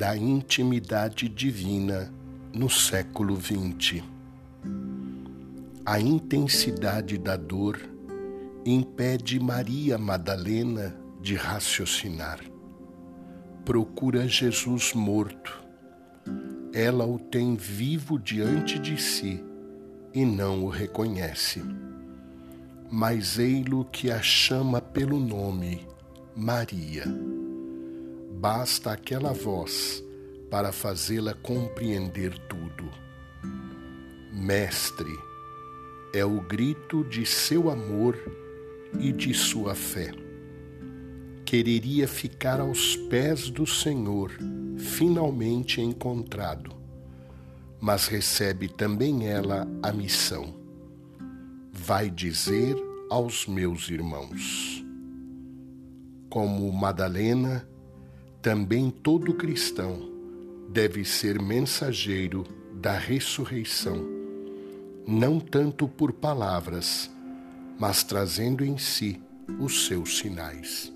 da intimidade divina no século XX. A intensidade da dor impede Maria Madalena de raciocinar. Procura Jesus morto. Ela o tem vivo diante de si e não o reconhece. Mas ei-lo que a chama pelo nome Maria. Basta aquela voz para fazê-la compreender tudo. Mestre, é o grito de seu amor e de sua fé. Quereria ficar aos pés do Senhor, finalmente encontrado, mas recebe também ela a missão. Vai dizer aos meus irmãos. Como Madalena, também todo cristão deve ser mensageiro da ressurreição, não tanto por palavras, mas trazendo em si os seus sinais.